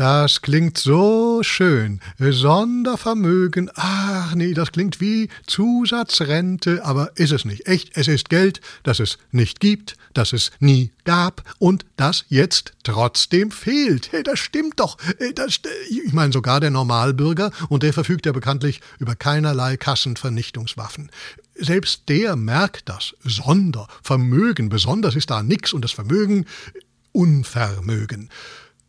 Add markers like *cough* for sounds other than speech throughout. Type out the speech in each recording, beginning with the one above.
Das klingt so schön. Sondervermögen. Ach nee, das klingt wie Zusatzrente, aber ist es nicht. Echt, es ist Geld, das es nicht gibt, das es nie gab und das jetzt trotzdem fehlt. Hey, das stimmt doch. Das, ich meine, sogar der Normalbürger, und der verfügt ja bekanntlich über keinerlei Kassenvernichtungswaffen. Selbst der merkt das. Sondervermögen. Besonders ist da nix und das Vermögen Unvermögen.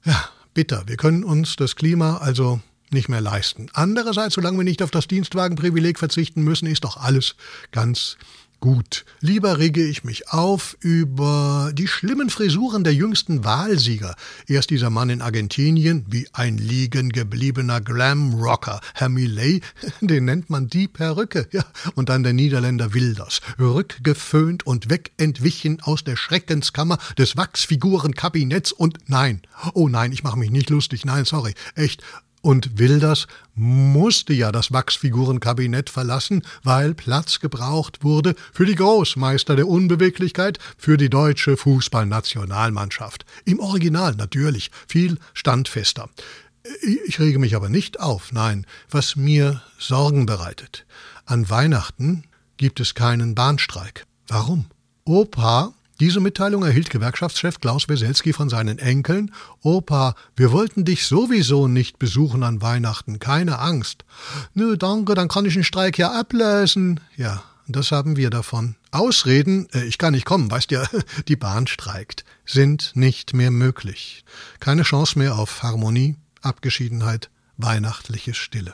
Ja, bitter. Wir können uns das Klima also nicht mehr leisten. Andererseits, solange wir nicht auf das Dienstwagenprivileg verzichten müssen, ist doch alles ganz gut. Lieber rege ich mich auf über die schlimmen Frisuren der jüngsten Wahlsieger. Erst dieser Mann in Argentinien, wie ein liegen gebliebener Glam-Rocker, Herr Millet, *laughs* den nennt man die Perücke, *laughs* ja, und dann der Niederländer Wilders, rückgeföhnt und wegentwichen aus der Schreckenskammer des Wachsfigurenkabinetts und nein, oh nein, ich mache mich nicht lustig, nein, sorry, echt, und Wilders musste ja das Wachsfigurenkabinett verlassen, weil Platz gebraucht wurde für die Großmeister der Unbeweglichkeit, für die deutsche Fußballnationalmannschaft. Im Original natürlich, viel standfester. Ich rege mich aber nicht auf, nein, was mir Sorgen bereitet. An Weihnachten gibt es keinen Bahnstreik. Warum? Opa diese Mitteilung erhielt Gewerkschaftschef Klaus Weselski von seinen Enkeln. Opa, wir wollten dich sowieso nicht besuchen an Weihnachten, keine Angst. Nö, danke, dann kann ich den Streik ja ablösen. Ja, das haben wir davon. Ausreden, äh, ich kann nicht kommen, weißt ja, *laughs* die Bahn streikt, sind nicht mehr möglich. Keine Chance mehr auf Harmonie, Abgeschiedenheit, weihnachtliche Stille.